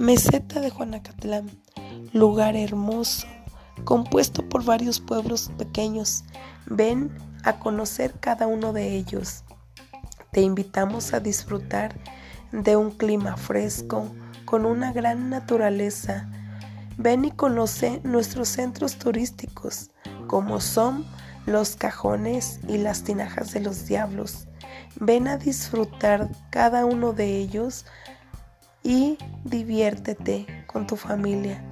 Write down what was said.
Meseta de Juanacatlán, lugar hermoso, compuesto por varios pueblos pequeños. Ven a conocer cada uno de ellos. Te invitamos a disfrutar de un clima fresco, con una gran naturaleza. Ven y conoce nuestros centros turísticos, como son los cajones y las tinajas de los diablos. Ven a disfrutar cada uno de ellos y diviértete con tu familia.